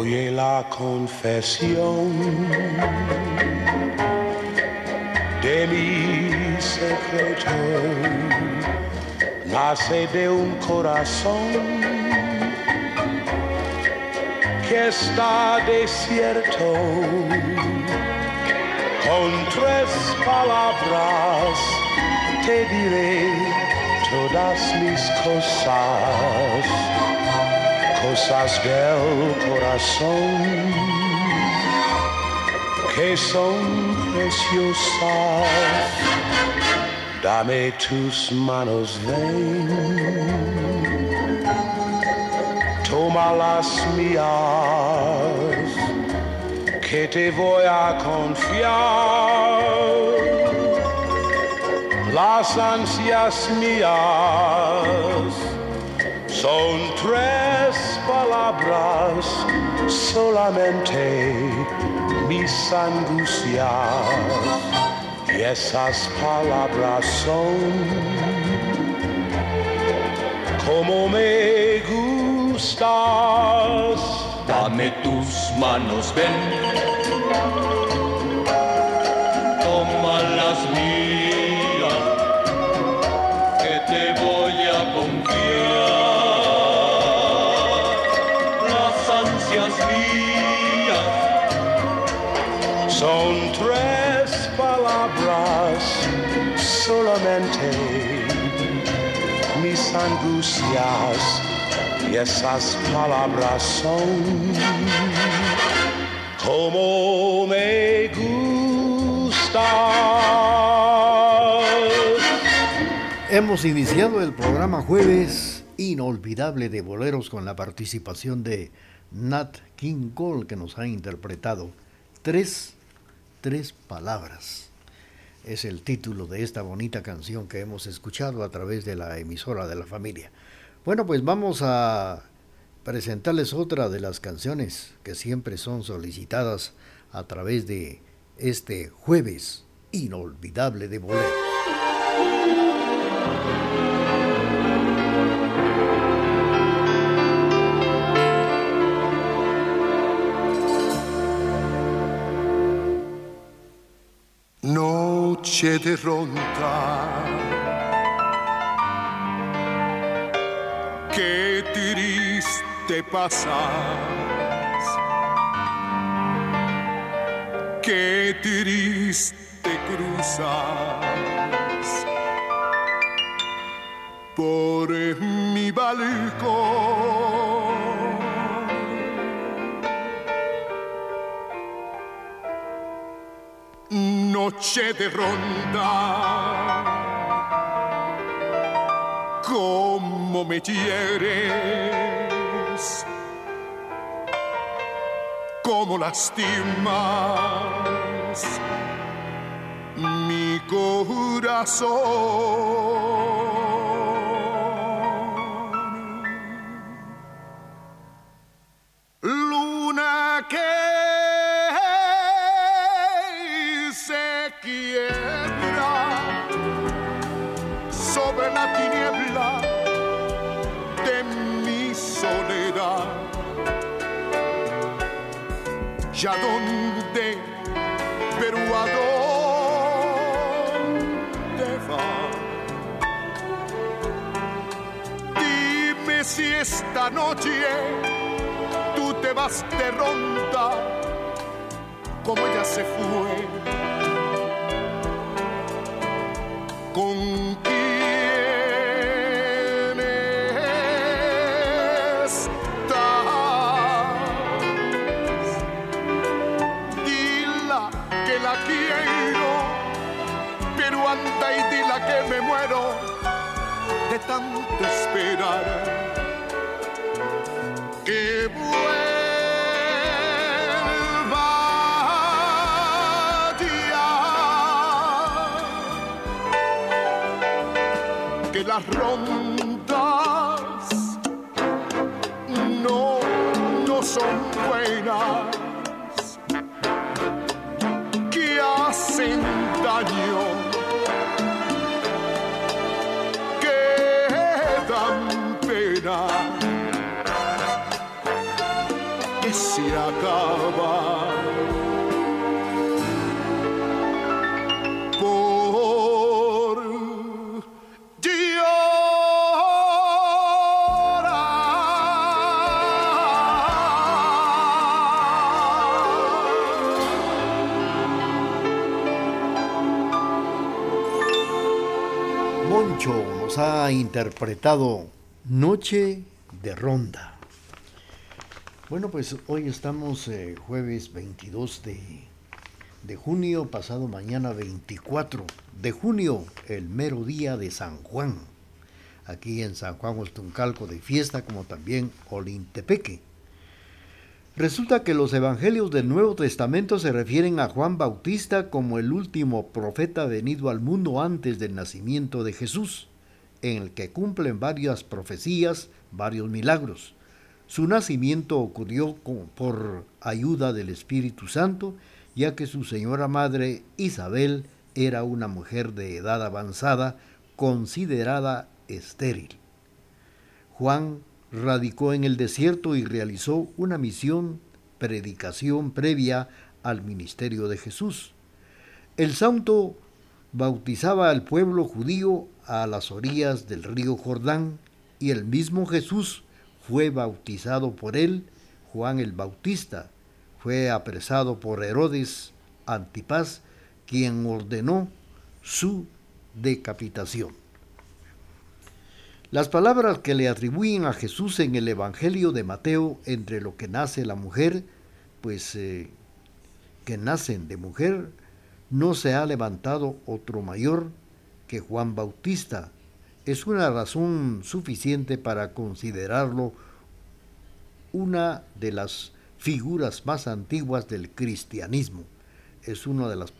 Oye la confesión de mi secreto, nace de un corazón que está desierto. Con tres palabras te diré todas mis cosas cosas del corazón que son preciosas. Dame tus manos, ven, toma las mías, que te voy a confiar. Las ansias mías son tres palabras solamente mis angustias y esas palabras son como me gustas. Dame tus manos, ven. Y esas palabras son como me gustas. Hemos iniciado el programa jueves inolvidable de boleros con la participación de Nat King Cole que nos ha interpretado tres, tres palabras. Es el título de esta bonita canción que hemos escuchado a través de la emisora de la familia. Bueno, pues vamos a presentarles otra de las canciones que siempre son solicitadas a través de este jueves inolvidable de boleros. De ronda, qué triste pasas, qué triste cruzas. Por mi balcón. Noche de ronda. Cómo me hieres, cómo lastimas mi corazón. Ya dónde, pero a dónde va. Dime si esta noche tú te vas de ronda como ella se fue. Tanto esperar que vuelva ya que las interpretado Noche de Ronda. Bueno, pues hoy estamos eh, jueves 22 de, de junio, pasado mañana 24 de junio, el mero día de San Juan. Aquí en San Juan Ostuncalco de fiesta, como también Olintepeque. Resulta que los evangelios del Nuevo Testamento se refieren a Juan Bautista como el último profeta venido al mundo antes del nacimiento de Jesús, en el que cumplen varias profecías, varios milagros. Su nacimiento ocurrió por ayuda del Espíritu Santo, ya que su señora madre Isabel era una mujer de edad avanzada, considerada estéril. Juan radicó en el desierto y realizó una misión, predicación previa al ministerio de Jesús. El santo bautizaba al pueblo judío a las orillas del río Jordán y el mismo Jesús fue bautizado por él, Juan el Bautista. Fue apresado por Herodes Antipas, quien ordenó su decapitación. Las palabras que le atribuyen a Jesús en el Evangelio de Mateo entre lo que nace la mujer, pues eh, que nacen de mujer, no se ha levantado otro mayor que Juan Bautista. Es una razón suficiente para considerarlo una de las figuras más antiguas del cristianismo. Es uno de los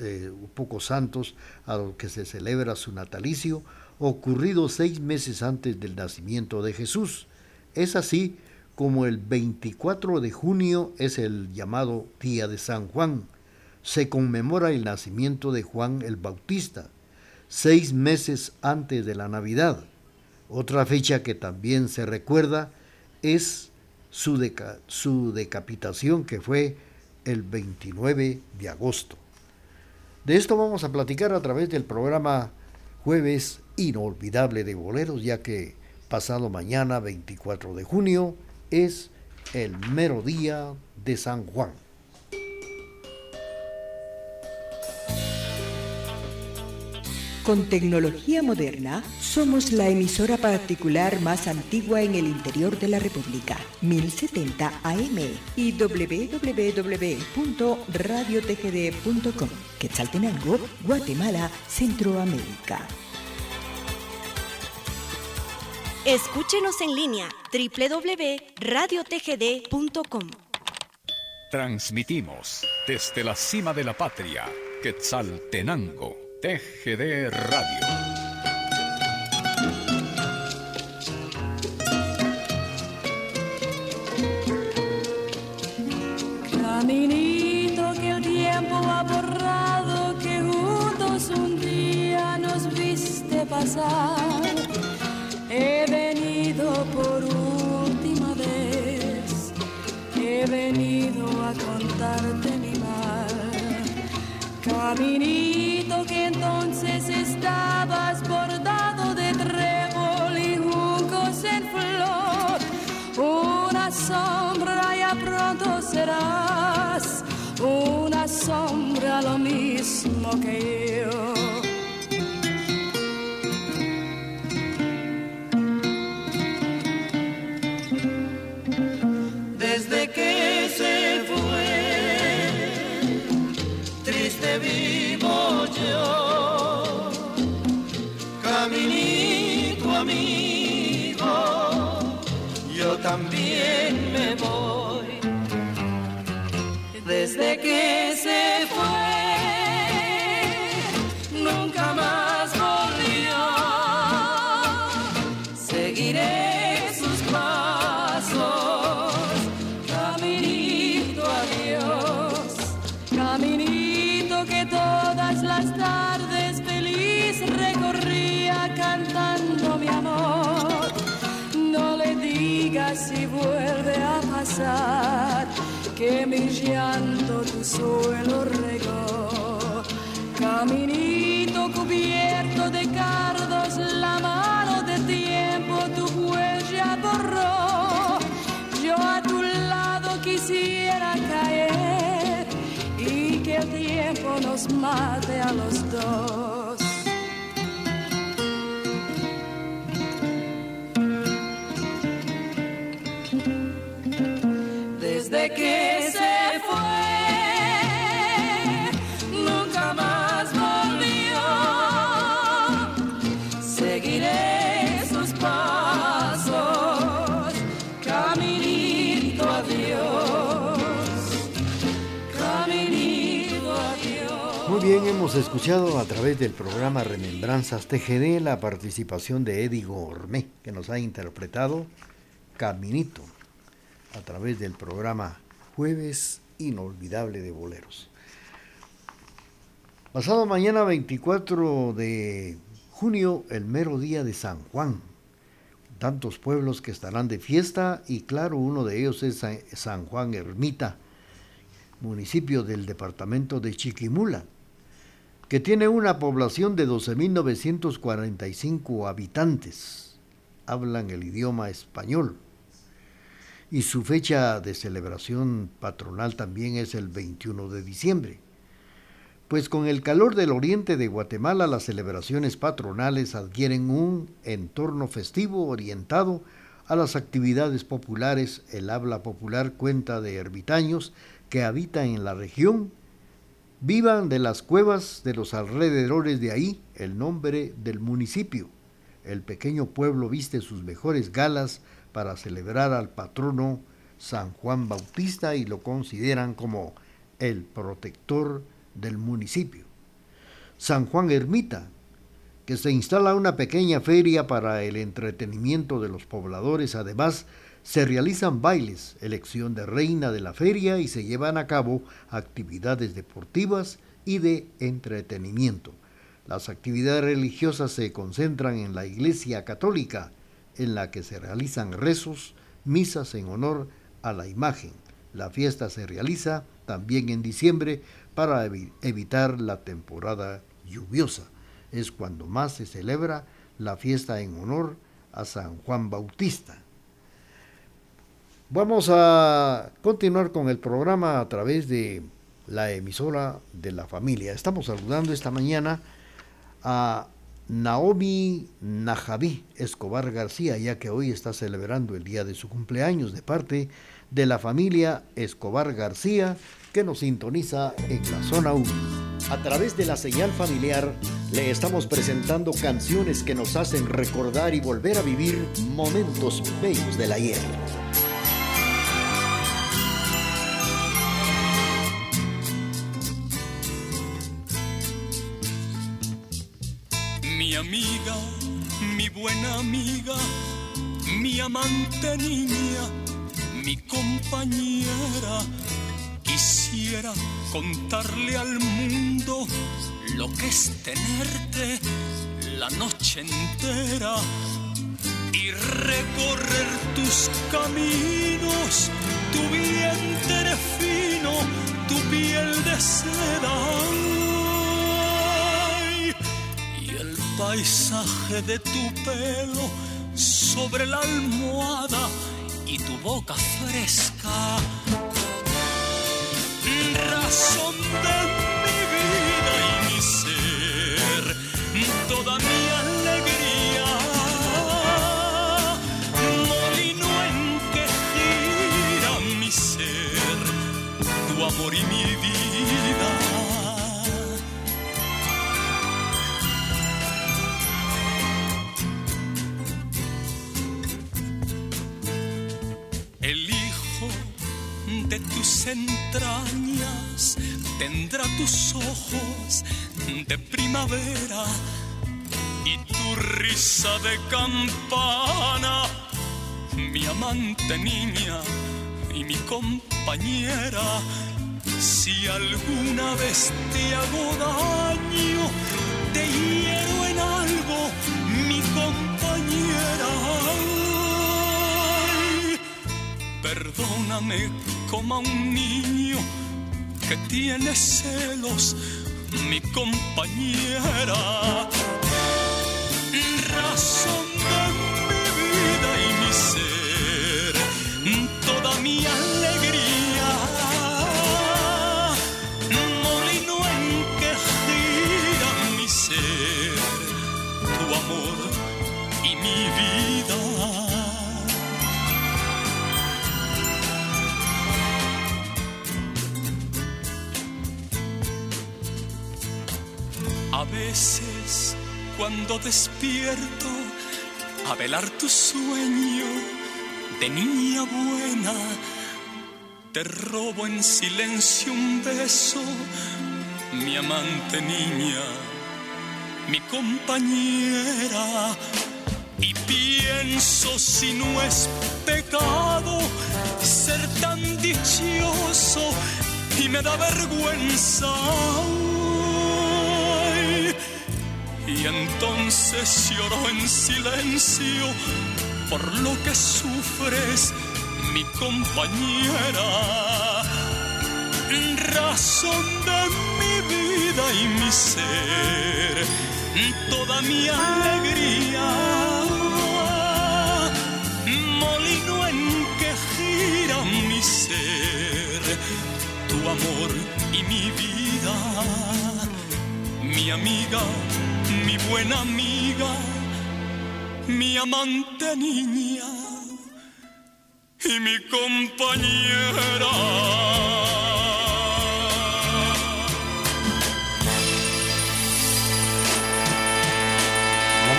eh, pocos santos a los que se celebra su natalicio, ocurrido seis meses antes del nacimiento de Jesús. Es así como el 24 de junio es el llamado Día de San Juan. Se conmemora el nacimiento de Juan el Bautista, seis meses antes de la Navidad. Otra fecha que también se recuerda es su, su decapitación, que fue el 29 de agosto. De esto vamos a platicar a través del programa Jueves Inolvidable de Boleros, ya que pasado mañana, 24 de junio, es el mero día de San Juan. Con tecnología moderna, somos la emisora particular más antigua en el interior de la República, 1070 AM y www.radiotgd.com, Quetzaltenango, Guatemala, Centroamérica. Escúchenos en línea www.radiotgd.com. Transmitimos desde la cima de la patria, Quetzaltenango, TGD Radio. Caminito que el tiempo ha borrado, que juntos un día nos viste pasar. He venido por última vez, he venido a contarte mi mal. Caminito que entonces estabas bordado de trébol y juncos en flor. Una sombra ya pronto serás, una sombra lo mismo que yo. Muy bien, hemos escuchado a través del programa Remembranzas TGD la participación de Eddie Gourmet, que nos ha interpretado Caminito a través del programa Jueves Inolvidable de Boleros. Pasado mañana 24 de junio, el mero día de San Juan. Tantos pueblos que estarán de fiesta y claro, uno de ellos es Sa- San Juan Ermita, municipio del departamento de Chiquimula, que tiene una población de 12.945 habitantes. Hablan el idioma español y su fecha de celebración patronal también es el 21 de diciembre. Pues con el calor del oriente de Guatemala las celebraciones patronales adquieren un entorno festivo orientado a las actividades populares. El habla popular cuenta de ermitaños que habitan en la región, vivan de las cuevas de los alrededores de ahí el nombre del municipio. El pequeño pueblo viste sus mejores galas para celebrar al patrono San Juan Bautista y lo consideran como el protector del municipio. San Juan Ermita, que se instala una pequeña feria para el entretenimiento de los pobladores, además se realizan bailes, elección de reina de la feria y se llevan a cabo actividades deportivas y de entretenimiento. Las actividades religiosas se concentran en la Iglesia Católica, en la que se realizan rezos, misas en honor a la imagen. La fiesta se realiza también en diciembre para evi- evitar la temporada lluviosa. Es cuando más se celebra la fiesta en honor a San Juan Bautista. Vamos a continuar con el programa a través de la emisora de la familia. Estamos saludando esta mañana a Naomi Najaví Escobar García, ya que hoy está celebrando el día de su cumpleaños de parte de la familia Escobar García, que nos sintoniza en la zona 1. A través de la señal familiar le estamos presentando canciones que nos hacen recordar y volver a vivir momentos bellos del ayer. Mi buena amiga, mi amante niña, mi compañera. Quisiera contarle al mundo lo que es tenerte la noche entera y recorrer tus caminos, tu vientre fino, tu piel de seda. Paisaje de tu pelo sobre la almohada y tu boca fresca. Razón de entrañas tendrá tus ojos de primavera y tu risa de campana, mi amante niña y mi compañera. Si alguna vez te hago daño, te hiero en algo, mi compañera. Perdóname como a un niño que tiene celos, mi compañera. Razón de mi vida y mi ser, A veces cuando despierto a velar tu sueño de niña buena, te robo en silencio un beso, mi amante niña, mi compañera, y pienso si no es pecado ser tan dichoso y me da vergüenza. Y entonces lloro en silencio por lo que sufres, mi compañera. Razón de mi vida y mi ser, toda mi alegría. Molino en que gira mi ser, tu amor y mi vida, mi amiga mi buena amiga, mi amante niña y mi compañera.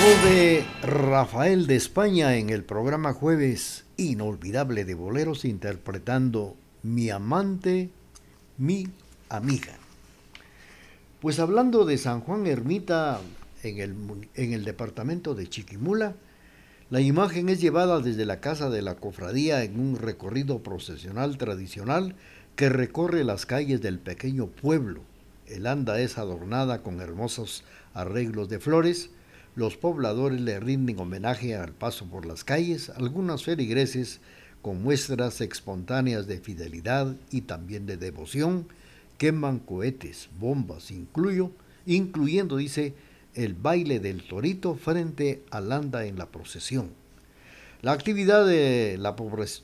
Voz de Rafael de España en el programa Jueves Inolvidable de Boleros interpretando Mi amante, mi amiga. Pues hablando de San Juan Ermita en el, en el departamento de Chiquimula, la imagen es llevada desde la casa de la cofradía en un recorrido procesional tradicional que recorre las calles del pequeño pueblo. El anda es adornada con hermosos arreglos de flores. Los pobladores le rinden homenaje al paso por las calles, algunos feligreses con muestras espontáneas de fidelidad y también de devoción, queman cohetes, bombas, incluyo, incluyendo, dice, el baile del torito frente al anda en la procesión. La actividad de la,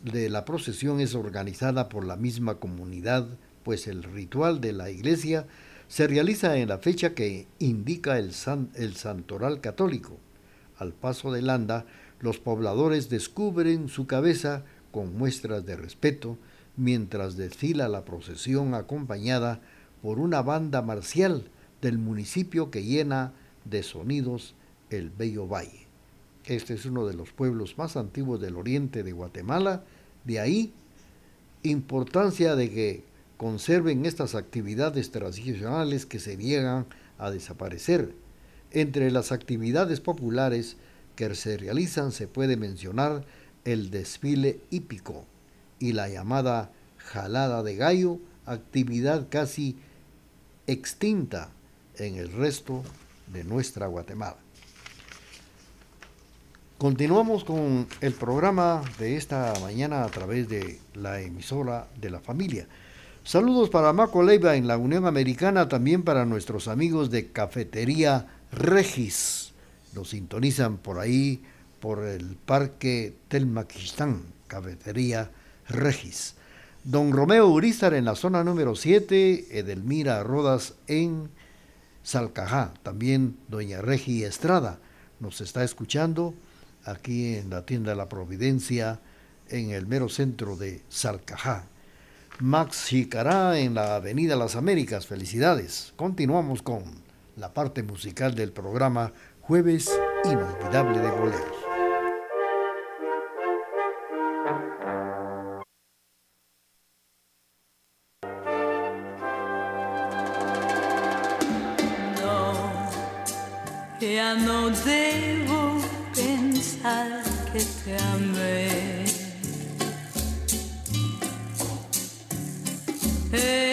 de procesión es organizada por la misma comunidad, pues el ritual de la iglesia se realiza en la fecha que indica el, el santoral católico. Al paso del anda, los pobladores descubren su cabeza con muestras de respeto, mientras desfila la procesión acompañada por una banda marcial del municipio que llena de sonidos el Bello Valle. Este es uno de los pueblos más antiguos del oriente de Guatemala, de ahí importancia de que conserven estas actividades tradicionales que se niegan a desaparecer. Entre las actividades populares que se realizan se puede mencionar el desfile hípico y la llamada jalada de gallo, actividad casi extinta en el resto de nuestra Guatemala. Continuamos con el programa de esta mañana a través de la emisora de la familia. Saludos para Maco Leiva en la Unión Americana, también para nuestros amigos de Cafetería Regis. Nos sintonizan por ahí, por el Parque Telmaquistán, Cafetería Regis. Don Romeo Urizar en la zona número 7, Edelmira Rodas en Salcajá. También doña Regi Estrada nos está escuchando aquí en la tienda La Providencia, en el mero centro de Salcajá. Max Jicará en la Avenida Las Américas. Felicidades. Continuamos con la parte musical del programa Jueves Inolvidable de Boleros. Ya no debo pensar que te amé. Es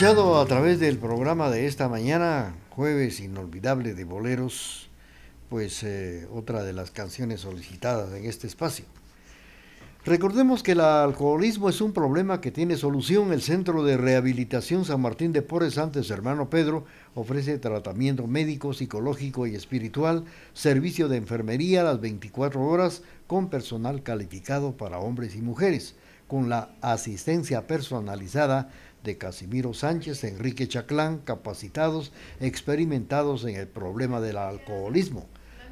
a través del programa de esta mañana, jueves inolvidable de boleros, pues eh, otra de las canciones solicitadas en este espacio. Recordemos que el alcoholismo es un problema que tiene solución. El Centro de Rehabilitación San Martín de Porres, antes hermano Pedro, ofrece tratamiento médico, psicológico y espiritual, servicio de enfermería a las 24 horas con personal calificado para hombres y mujeres, con la asistencia personalizada de Casimiro Sánchez, Enrique Chaclán, capacitados, experimentados en el problema del alcoholismo.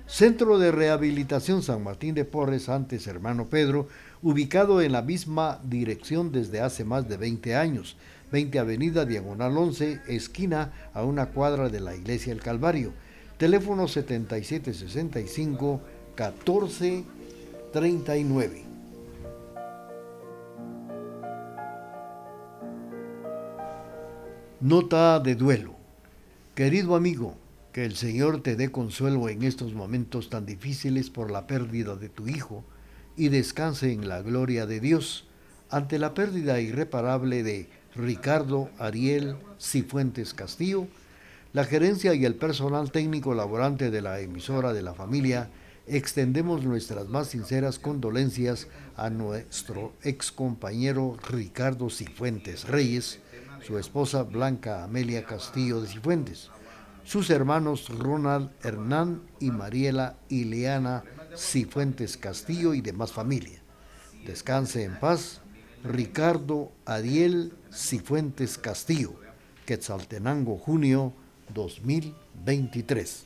Centro de Rehabilitación San Martín de Porres, antes hermano Pedro, ubicado en la misma dirección desde hace más de 20 años, 20 Avenida Diagonal 11, esquina a una cuadra de la Iglesia del Calvario. Teléfono 7765 1439. Nota de duelo. Querido amigo, que el Señor te dé consuelo en estos momentos tan difíciles por la pérdida de tu hijo y descanse en la gloria de Dios ante la pérdida irreparable de Ricardo Ariel Cifuentes Castillo. La gerencia y el personal técnico laborante de la emisora de la familia extendemos nuestras más sinceras condolencias a nuestro ex compañero Ricardo Cifuentes Reyes, su esposa Blanca Amelia Castillo de Cifuentes, sus hermanos Ronald Hernán y Mariela Ileana Cifuentes Castillo y demás familia. Descanse en paz, Ricardo Ariel Cifuentes Castillo, Quetzaltenango, junio 2023.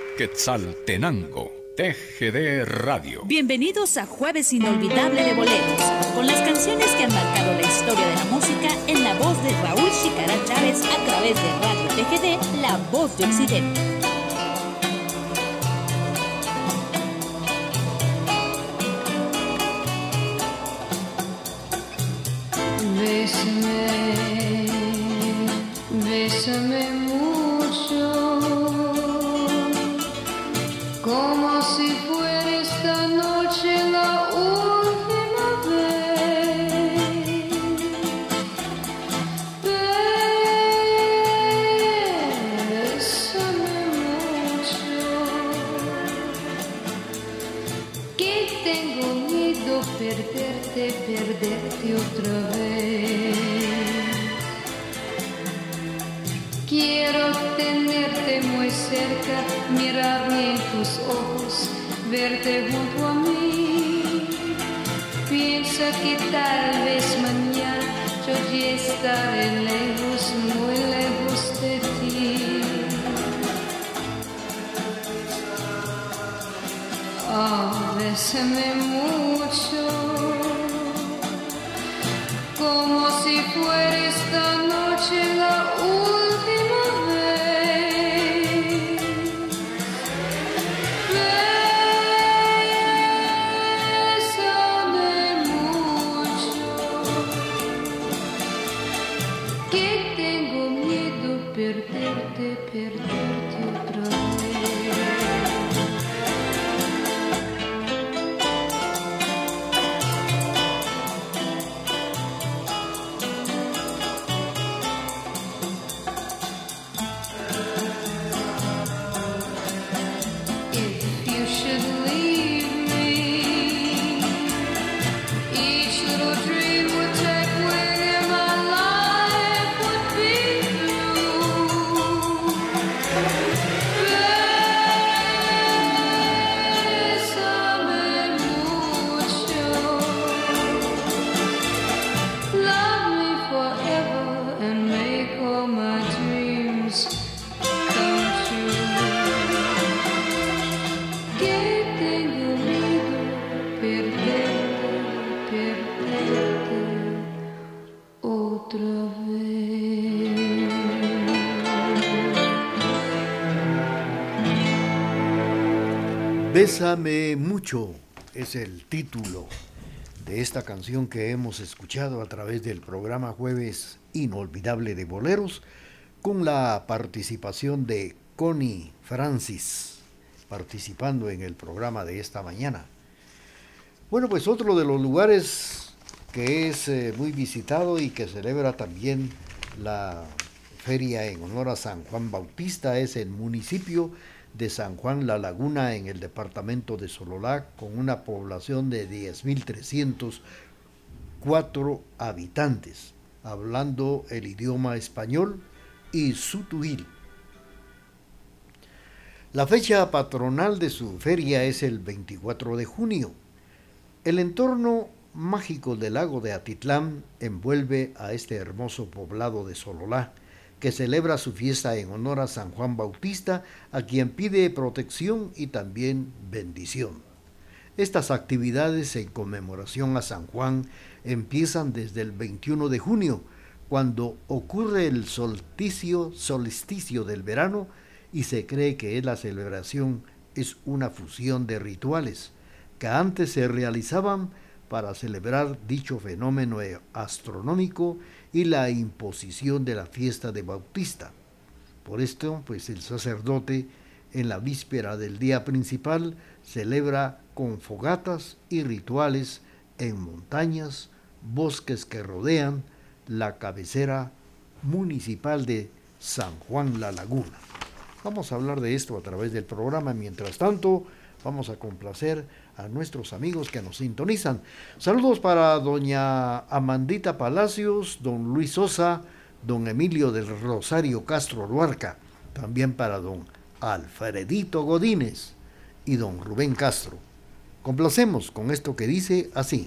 Quetzaltenango, TGD Radio. Bienvenidos a Jueves Inolvidable de Boleros, con las canciones que han marcado la historia de la música en la voz de Raúl Chicara Chávez a través de Radio TGD, La Voz de Occidente. Verte junto a mí. Piensa que tal vez mañana yo ya estaré lejos, muy lejos de ti. Oh, bésame mucho, como si fuera esta noche la Bésame mucho es el título de esta canción que hemos escuchado a través del programa Jueves Inolvidable de Boleros con la participación de Connie Francis participando en el programa de esta mañana. Bueno, pues otro de los lugares que es eh, muy visitado y que celebra también la feria en honor a San Juan Bautista es el municipio de San Juan La Laguna en el departamento de Sololá con una población de 10.304 habitantes, hablando el idioma español y sutuil. La fecha patronal de su feria es el 24 de junio. El entorno mágico del lago de Atitlán envuelve a este hermoso poblado de Sololá, que celebra su fiesta en honor a San Juan Bautista, a quien pide protección y también bendición. Estas actividades en conmemoración a San Juan empiezan desde el 21 de junio, cuando ocurre el solsticio, solsticio del verano y se cree que la celebración es una fusión de rituales que antes se realizaban para celebrar dicho fenómeno astronómico y la imposición de la fiesta de Bautista. Por esto, pues el sacerdote en la víspera del día principal celebra con fogatas y rituales en montañas, bosques que rodean la cabecera municipal de San Juan La Laguna. Vamos a hablar de esto a través del programa. Mientras tanto, vamos a complacer a nuestros amigos que nos sintonizan. Saludos para doña Amandita Palacios, don Luis Sosa, don Emilio del Rosario Castro Luarca, también para don Alfredito Godínez y don Rubén Castro. Complacemos con esto que dice así.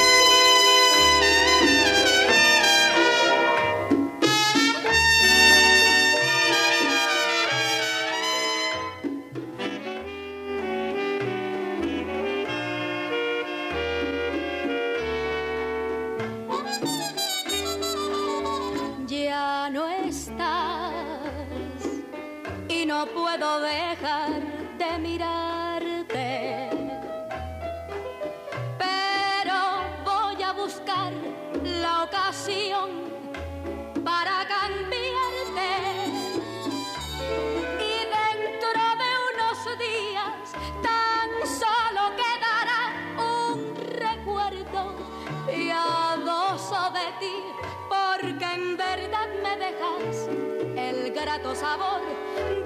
Grato sabor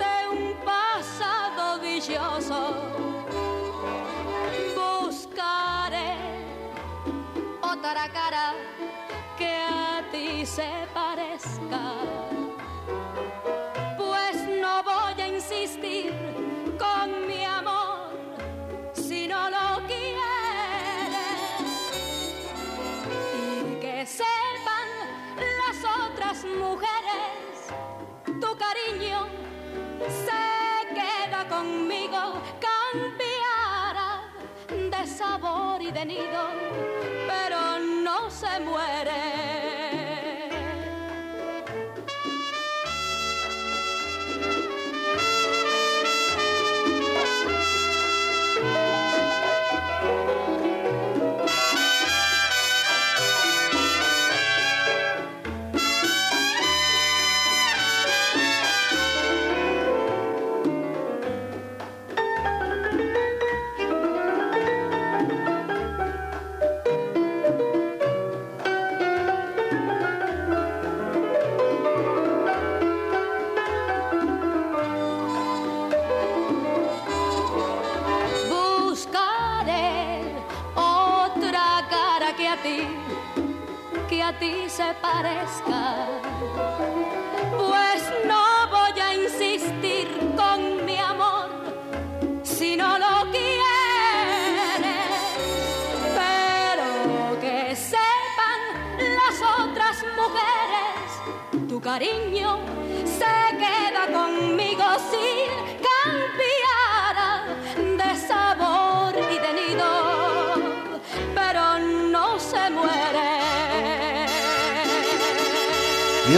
de un pasado dichoso. Buscaré otra cara se parezca. Sabor y de nido, pero no se muere. Se parezca.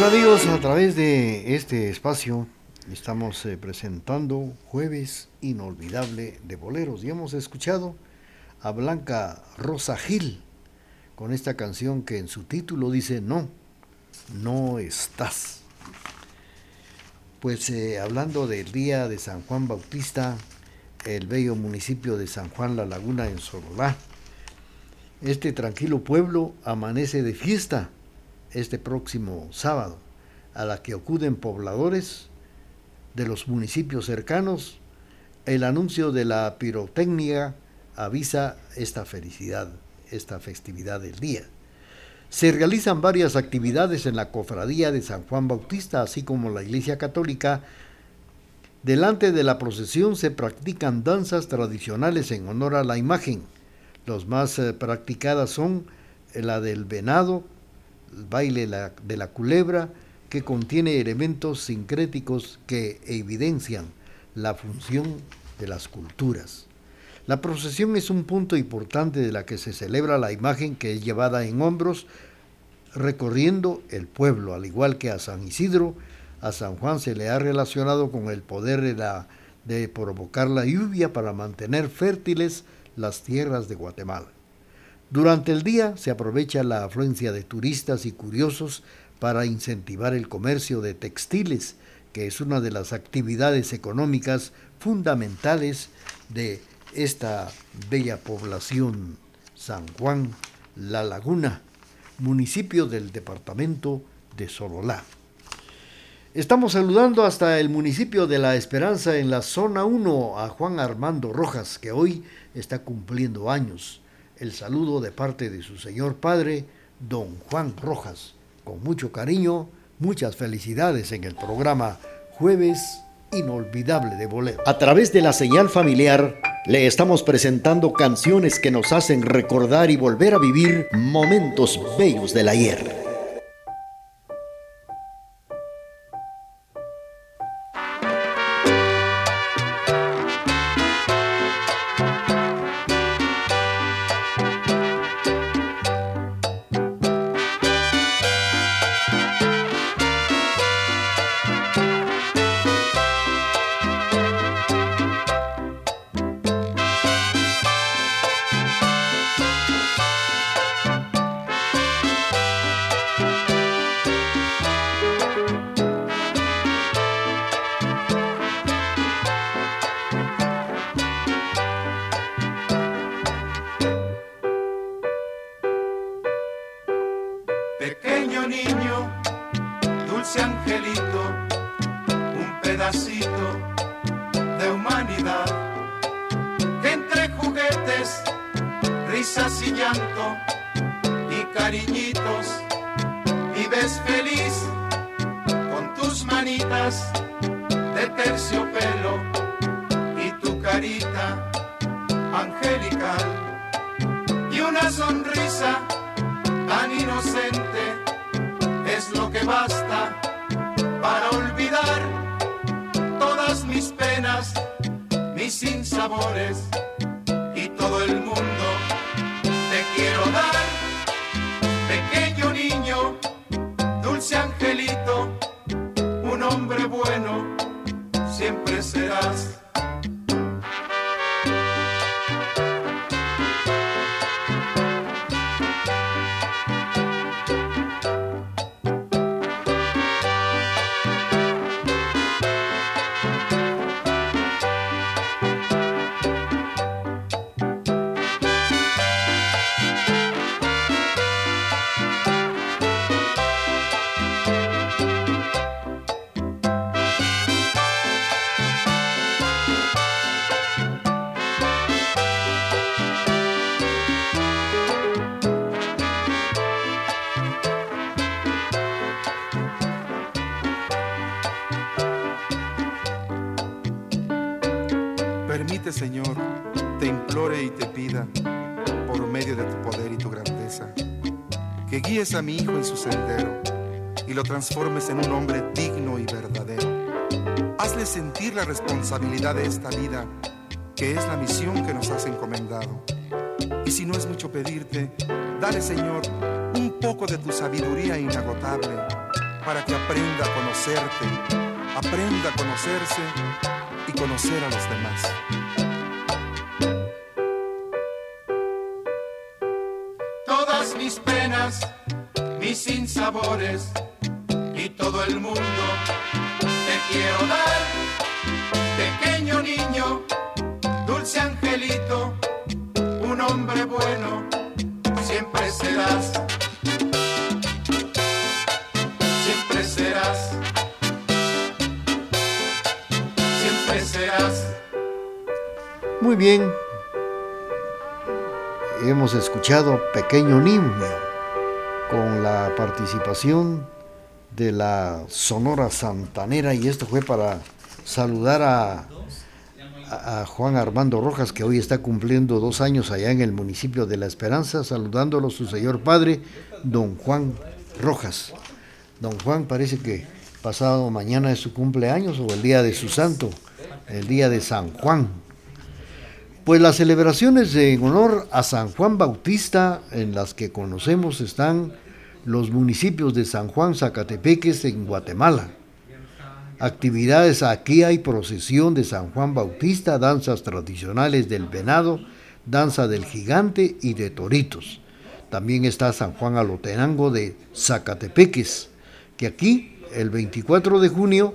Amigos, a través de este espacio estamos eh, presentando Jueves Inolvidable de Boleros y hemos escuchado a Blanca Rosa Gil con esta canción que en su título dice No, no estás. Pues eh, hablando del día de San Juan Bautista, el bello municipio de San Juan La Laguna en Sololá, este tranquilo pueblo amanece de fiesta este próximo sábado, a la que acuden pobladores de los municipios cercanos. El anuncio de la pirotecnia avisa esta felicidad, esta festividad del día. Se realizan varias actividades en la cofradía de San Juan Bautista, así como la Iglesia Católica. Delante de la procesión se practican danzas tradicionales en honor a la imagen. Los más eh, practicadas son la del venado, baile de la culebra, que contiene elementos sincréticos que evidencian la función de las culturas. La procesión es un punto importante de la que se celebra la imagen que es llevada en hombros recorriendo el pueblo, al igual que a San Isidro, a San Juan se le ha relacionado con el poder de, de provocar la lluvia para mantener fértiles las tierras de Guatemala. Durante el día se aprovecha la afluencia de turistas y curiosos para incentivar el comercio de textiles, que es una de las actividades económicas fundamentales de esta bella población, San Juan La Laguna, municipio del departamento de Sololá. Estamos saludando hasta el municipio de La Esperanza en la zona 1 a Juan Armando Rojas, que hoy está cumpliendo años. El saludo de parte de su señor padre, don Juan Rojas. Con mucho cariño, muchas felicidades en el programa Jueves Inolvidable de Bolero. A través de la señal familiar le estamos presentando canciones que nos hacen recordar y volver a vivir momentos bellos del ayer. Mis sinsabores y todo el mundo te quiero dar, a mi hijo en su sendero y lo transformes en un hombre digno y verdadero. Hazle sentir la responsabilidad de esta vida, que es la misión que nos has encomendado. Y si no es mucho pedirte, dale, Señor, un poco de tu sabiduría inagotable para que aprenda a conocerte, aprenda a conocerse y conocer a los demás. Y todo el mundo te quiero dar, pequeño niño, dulce angelito, un hombre bueno, siempre serás, siempre serás, siempre serás. Muy bien. Hemos escuchado Pequeño Niño con la participación de la Sonora Santanera y esto fue para saludar a, Juan Armando Rojas que hoy está cumpliendo dos años allá en el municipio de La Esperanza, saludándolo su señor padre, don Juan Rojas. Don Juan parece que pasado mañana es su cumpleaños o el día de su santo, el día de San Juan. Pues las celebraciones en honor a San Juan Bautista en las que conocemos están los municipios de San Juan Zacatepeques en Guatemala. Actividades aquí hay procesión de San Juan Bautista, danzas tradicionales del venado, danza del gigante y de toritos. También está San Juan Alotenango de Zacatepeques, que aquí el 24 de junio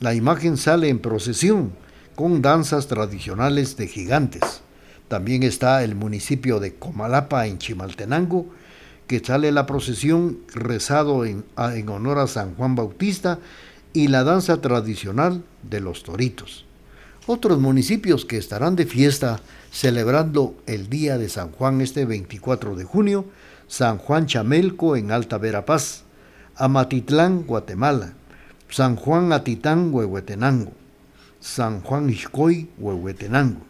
la imagen sale en procesión con danzas tradicionales de gigantes. También está el municipio de Comalapa en Chimaltenango, que sale la procesión rezado en, en, honor a San Juan Bautista y la danza tradicional de los toritos. Otros municipios que estarán de fiesta celebrando el Día de San Juan este 24 de junio, San Juan Chamelco en Alta Verapaz, Amatitlán, Guatemala, San Juan Atitán, Huehuetenango, San Juan Ixcoy, Huehuetenango,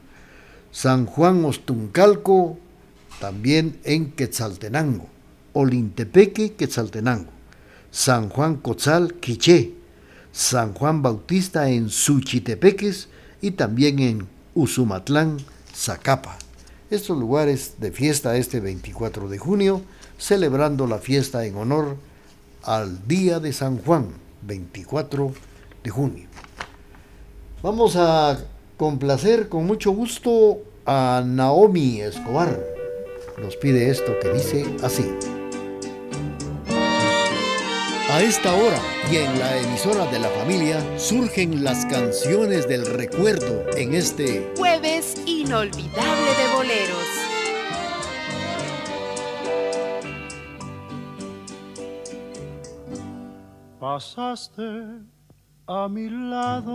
San Juan Ostuncalco, también en Quetzaltenango, Olintepeque, Quetzaltenango, San Juan Cotzal, Quiché, San Juan Bautista en Suchitepeques. Y también en Usumatlán, Zacapa. Estos lugares de fiesta este 24 de junio, celebrando la fiesta en honor al Día de San Juan, 24 de junio. Vamos a complacer con mucho gusto a Naomi Escobar. Nos pide esto que dice así. A esta hora y en la emisora de la familia surgen las canciones del recuerdo en este jueves inolvidable de boleros. Pasaste a mi lado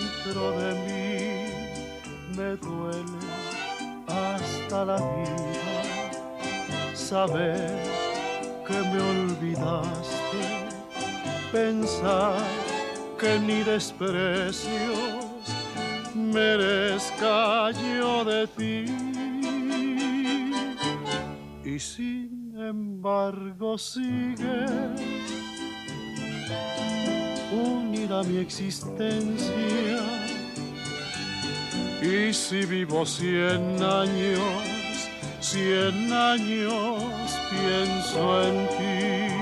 dentro de mí. Me duele hasta la vida saber que me olvidaste, pensar que ni desprecios merezca yo de ti. Y sin embargo sigue unida mi existencia. Y si vivo cien años, cien años pienso en ti.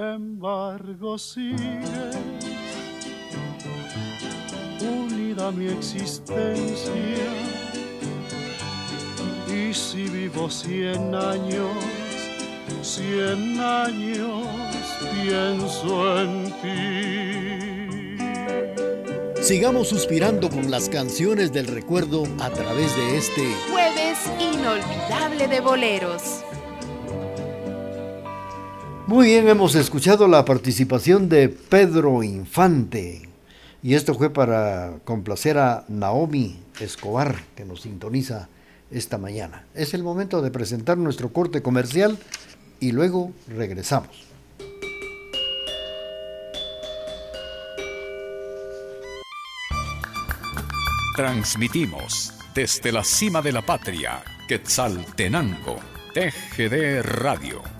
embargo sigue unida mi existencia. Y si vivo cien años, cien años pienso en ti. Sigamos suspirando con las canciones del recuerdo a través de este Jueves inolvidable de boleros. Muy bien, hemos escuchado la participación de Pedro Infante. Y esto fue para complacer a Naomi Escobar, que nos sintoniza esta mañana. Es el momento de presentar nuestro corte comercial y luego regresamos. Transmitimos desde la cima de la patria, Quetzaltenango, TGD Radio.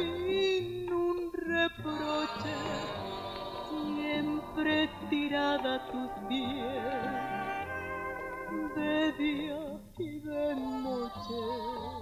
sin un reproche, siempre tirada a tus pies, de día y de noche.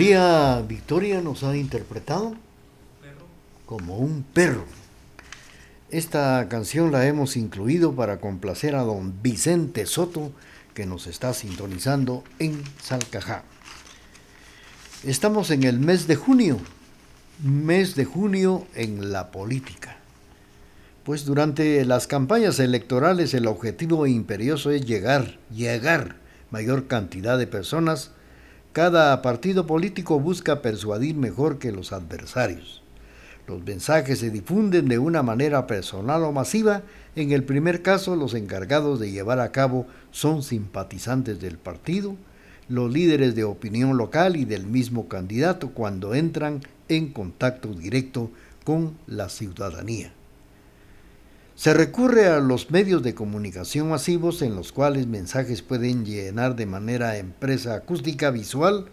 María Victoria nos ha interpretado como un perro. Esta canción la hemos incluido para complacer a don Vicente Soto, que nos está sintonizando en Salcajá. Estamos en el mes de junio, mes de junio en la política. Pues durante las campañas electorales el objetivo imperioso es llegar, llegar mayor cantidad de personas. Cada partido político busca persuadir mejor que los adversarios. Los mensajes se difunden de una manera personal o masiva. En el primer caso, los encargados de llevar a cabo son simpatizantes del partido, los líderes de opinión local y del mismo candidato cuando entran en contacto directo con la ciudadanía. Se recurre a los medios de comunicación masivos en los cuales mensajes pueden llenar de manera empresa acústica visual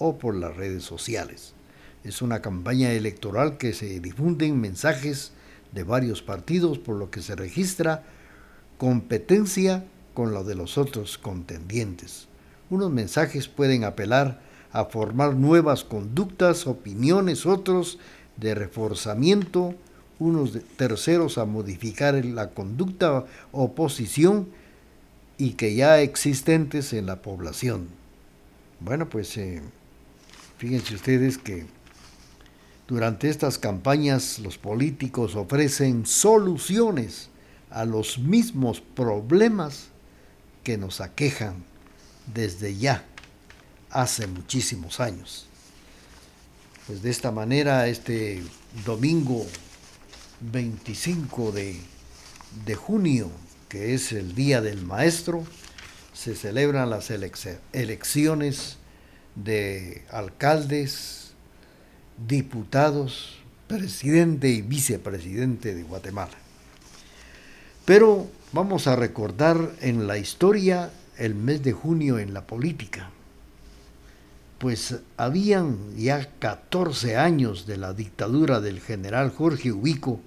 o por las redes sociales. Es una campaña electoral que se difunden mensajes de varios partidos por lo que se registra competencia con la de los otros contendientes. Unos mensajes pueden apelar a formar nuevas conductas, opiniones, otros de reforzamiento, unos terceros a modificar la conducta o posición y que ya existentes en la población. Bueno, pues eh, fíjense ustedes que durante estas campañas los políticos ofrecen soluciones a los mismos problemas que nos aquejan desde ya hace muchísimos años. Pues de esta manera, este domingo 25 de, de junio, que es el Día del Maestro, se celebran las elecciones de alcaldes, diputados, presidente y vicepresidente de Guatemala. Pero vamos a recordar en la historia el mes de junio en la política, pues habían ya 14 años de la dictadura del general Jorge Ubico,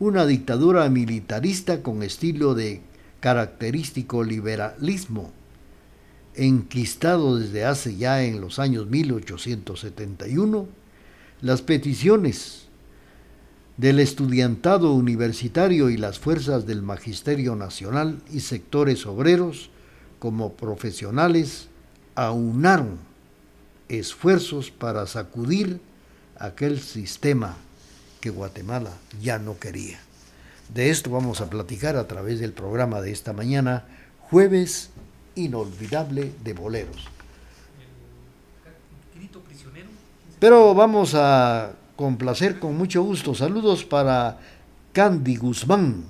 una dictadura militarista con estilo de característico liberalismo, enquistado desde hace ya en los años 1871, las peticiones del estudiantado universitario y las fuerzas del magisterio nacional y sectores obreros como profesionales aunaron esfuerzos para sacudir aquel sistema que Guatemala ya no quería. De esto vamos a platicar a través del programa de esta mañana, jueves inolvidable de boleros. Pero vamos a complacer con mucho gusto. Saludos para Candy Guzmán,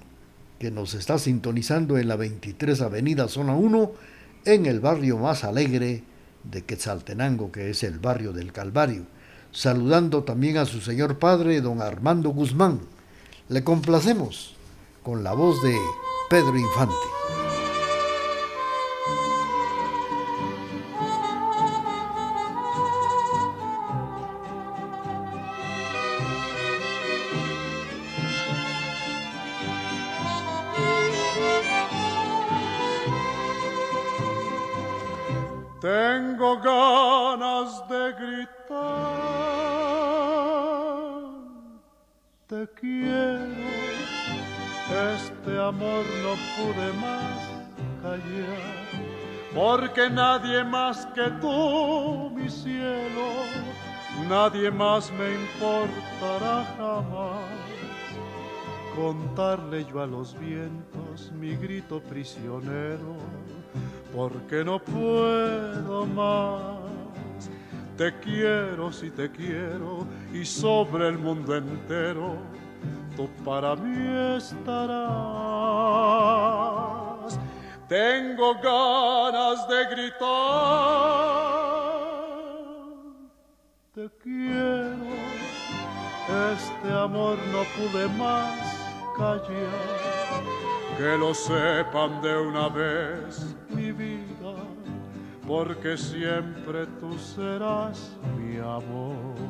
que nos está sintonizando en la 23 Avenida Zona 1, en el barrio más alegre de Quetzaltenango, que es el barrio del Calvario. Saludando también a su señor padre, don Armando Guzmán. Le complacemos con la voz de Pedro Infante. Porque nadie más que tú, mi cielo, nadie más me importará jamás. Contarle yo a los vientos mi grito prisionero, porque no puedo más. Te quiero si te quiero y sobre el mundo entero tú para mí estarás. Tengo ganas de gritar. Te quiero, este amor no pude más callar. Que lo sepan de una vez mi vida porque siempre tú serás mi amor.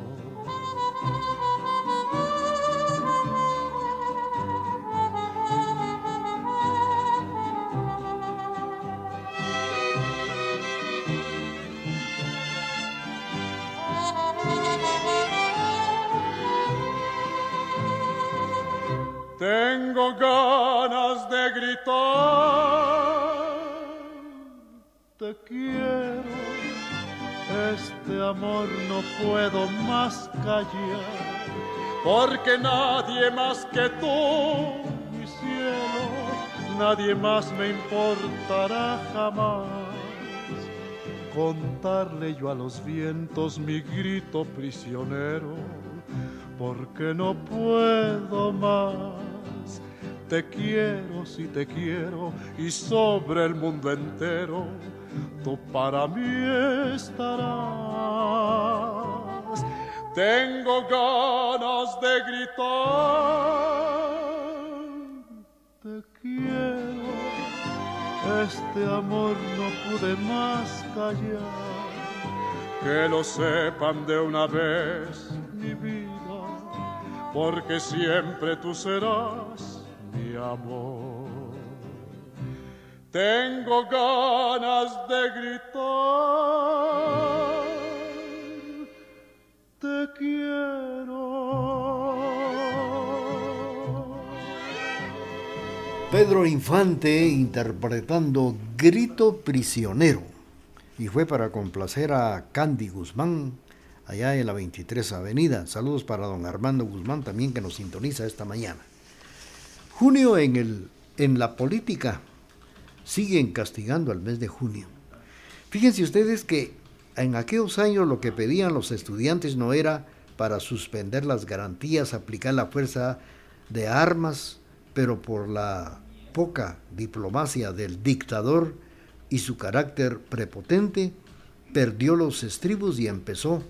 Tengo ganas de gritar, te quiero, este amor no puedo más callar, porque nadie más que tú, mi cielo, nadie más me importará jamás. Contarle yo a los vientos mi grito prisionero, porque no puedo más te quiero si te quiero y sobre el mundo entero tú para mí estarás. Tengo ganas de gritar, te quiero, este amor no pude más callar, que lo sepan de una vez mi vida, porque siempre tú serás mi amor. Tengo ganas de gritar, te quiero. Pedro Infante interpretando Grito Prisionero y fue para complacer a Candy Guzmán allá en la 23 Avenida. Saludos para don Armando Guzmán también que nos sintoniza esta mañana. Junio en, el, en la política siguen castigando al mes de junio. Fíjense ustedes que en aquellos años lo que pedían los estudiantes no era para suspender las garantías, aplicar la fuerza de armas, pero por la poca diplomacia del dictador y su carácter prepotente, perdió los estribos y empezó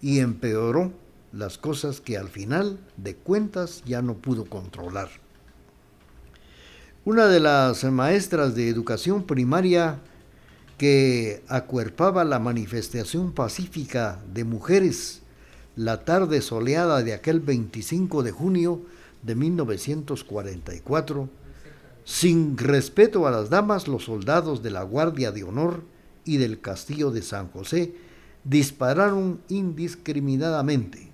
y empeoró las cosas que al final de cuentas ya no pudo controlar. Una de las maestras de educación primaria que acuerpaba la manifestación pacífica de mujeres la tarde soleada de aquel 25 de junio de 1944, sin respeto a las damas, los soldados de la Guardia de Honor y del Castillo de San José dispararon indiscriminadamente.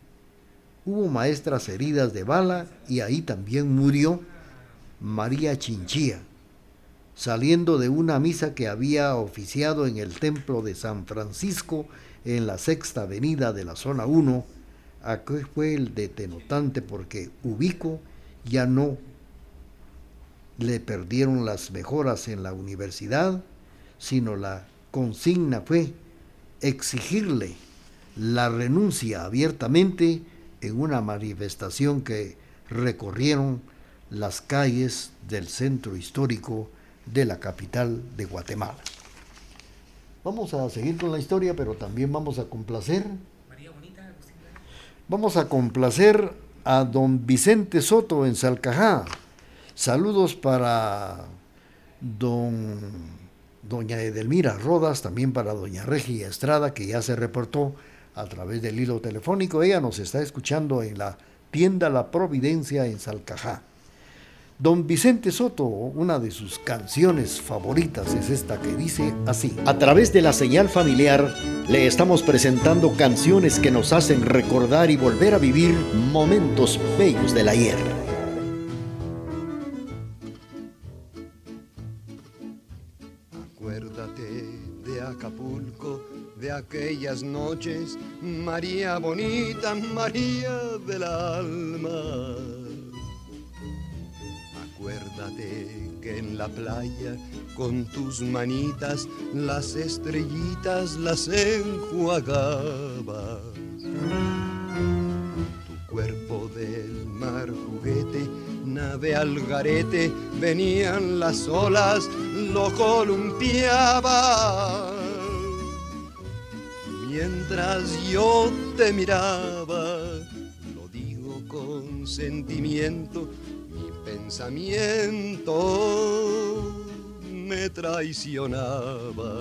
Hubo maestras heridas de bala y ahí también murió María Chinchilla, saliendo de una misa que había oficiado en el templo de San Francisco en la sexta avenida de la zona 1. Aquí fue el detenotante porque Ubico ya no le perdieron las mejoras en la universidad, sino la consigna fue exigirle la renuncia abiertamente en una manifestación que recorrieron las calles del centro histórico de la capital de Guatemala. Vamos a seguir con la historia, pero también vamos a complacer. Vamos a complacer a don Vicente Soto en Salcajá. Saludos para don doña Edelmira Rodas, también para doña Regia Estrada, que ya se reportó a través del hilo telefónico. Ella nos está escuchando en la tienda La Providencia en Salcajá. Don Vicente Soto, una de sus canciones favoritas es esta que dice así. A través de la señal familiar le estamos presentando canciones que nos hacen recordar y volver a vivir momentos bellos del ayer. Acuérdate de Acapulco, de aquellas noches, María bonita, María del alma Acuérdate que en la playa con tus manitas las estrellitas las enjuagabas. Tu cuerpo del mar juguete, nave al garete, venían las olas, lo columpiaba. Mientras yo te miraba, lo digo con sentimiento, pensamiento me traicionaba.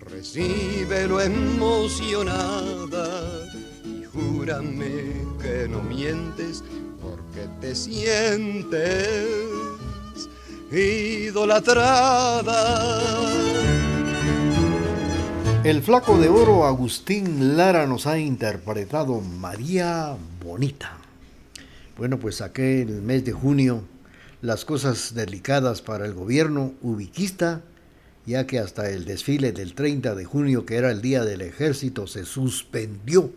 Recíbelo emocionada y júrame que no mientes porque te sientes idolatrada. El flaco de oro Agustín Lara nos ha interpretado María Bonita. Bueno, pues aquel mes de junio las cosas delicadas para el gobierno ubiquista, ya que hasta el desfile del 30 de junio, que era el Día del Ejército, se suspendió.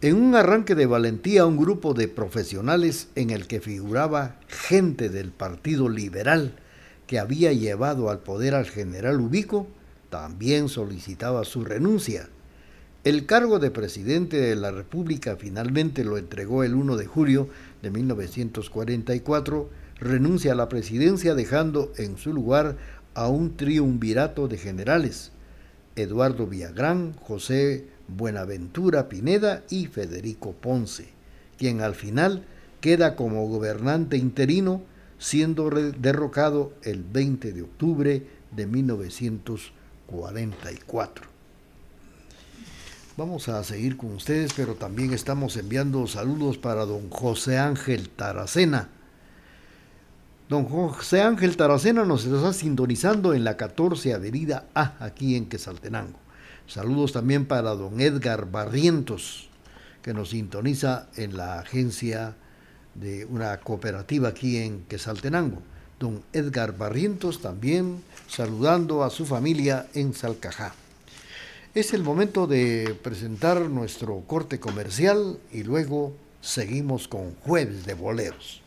En un arranque de valentía, un grupo de profesionales en el que figuraba gente del Partido Liberal que había llevado al poder al general Ubico, también solicitaba su renuncia. El cargo de presidente de la República finalmente lo entregó el 1 de julio de 1944, renuncia a la presidencia dejando en su lugar a un triunvirato de generales, Eduardo Villagrán, José Buenaventura Pineda y Federico Ponce, quien al final queda como gobernante interino, siendo derrocado el 20 de octubre de 1944. Vamos a seguir con ustedes, pero también estamos enviando saludos para don José Ángel Taracena. Don José Ángel Taracena nos está sintonizando en la 14 Avenida A, aquí en Quesaltenango. Saludos también para don Edgar Barrientos, que nos sintoniza en la agencia de una cooperativa aquí en Quesaltenango. Don Edgar Barrientos también saludando a su familia en Salcajá. Es el momento de presentar nuestro corte comercial y luego seguimos con Jueves de Boleros.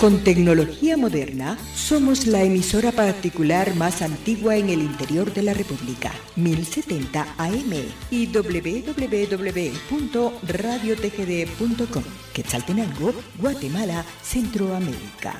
Con tecnología moderna, somos la emisora particular más antigua en el interior de la República, 1070 AM y www.radiotgd.com. Quetzaltenango, Guatemala, Centroamérica.